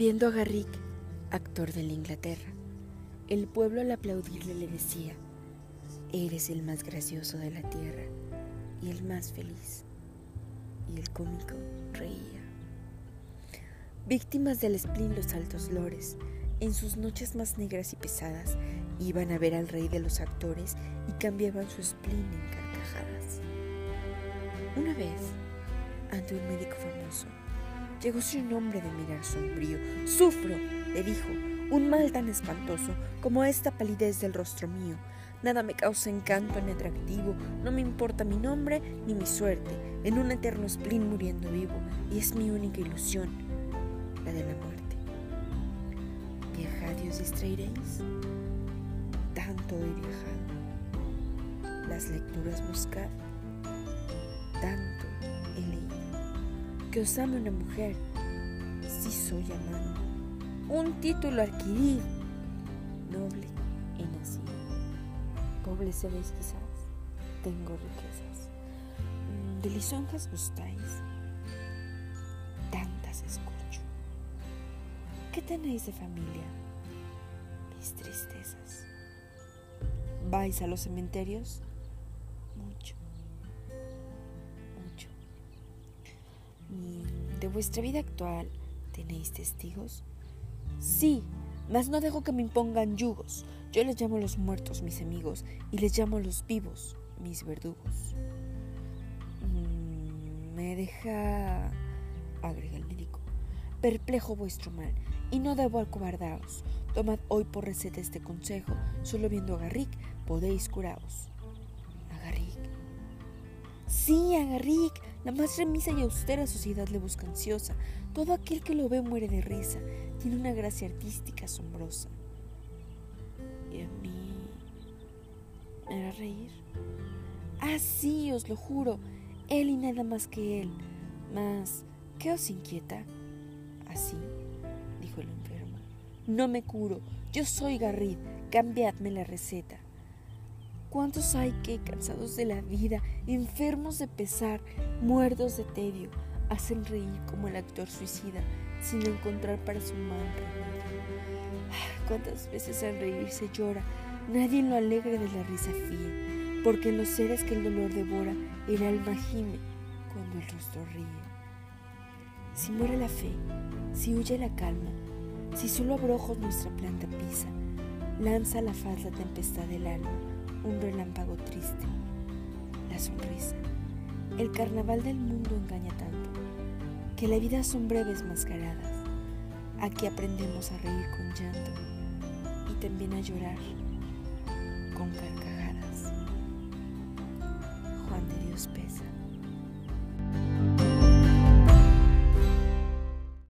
Viendo a Garrick, actor de la Inglaterra, el pueblo al aplaudirle le decía, eres el más gracioso de la tierra y el más feliz. Y el cómico reía. Víctimas del spleen los altos lores, en sus noches más negras y pesadas, iban a ver al rey de los actores y cambiaban su spleen en carcajadas. Una vez, ante un médico famoso, llegó un hombre de mirar sombrío. Sufro, le dijo, un mal tan espantoso como esta palidez del rostro mío. Nada me causa encanto ni atractivo, no me importa mi nombre ni mi suerte, en un eterno spleen muriendo vivo, y es mi única ilusión, la de la muerte. ¿Viajad y os distraeréis? Tanto he viajado. Las lecturas buscad, tanto. Que os ame una mujer, si soy amante un título adquirido, noble y nacido. Pobre seréis quizás, tengo riquezas. Mm, de lisonjas gustáis, tantas escucho. ¿Qué tenéis de familia? Mis tristezas. ¿Vais a los cementerios? ¿De vuestra vida actual tenéis testigos? Sí, mas no dejo que me impongan yugos. Yo les llamo los muertos mis amigos y les llamo los vivos mis verdugos. Mm, me deja, agrega el médico, perplejo vuestro mal y no debo acobardaros. Tomad hoy por receta este consejo, solo viendo a Garrick podéis curaros. Sí, a la más remisa y austera sociedad le busca ansiosa. Todo aquel que lo ve muere de risa. Tiene una gracia artística asombrosa. Y a mí me hará reír. Ah, sí, os lo juro. Él y nada más que él. Mas, ¿qué os inquieta? Así, dijo el enfermo. No me curo. Yo soy Garrid. Cambiadme la receta. ¿Cuántos hay que, cansados de la vida, enfermos de pesar, muertos de tedio, hacen reír como el actor suicida sin encontrar para su mal remedio? ¿Cuántas veces al reír se llora? Nadie lo alegre de la risa fía, porque en los seres que el dolor devora, el alma gime cuando el rostro ríe. Si muere la fe, si huye la calma, si solo abrojos nuestra planta pisa, lanza la falsa tempestad del alma un relámpago triste, la sonrisa. El carnaval del mundo engaña tanto, que la vida son breves mascaradas. Aquí aprendemos a reír con llanto y también a llorar con carcajadas. Juan de Dios pesa.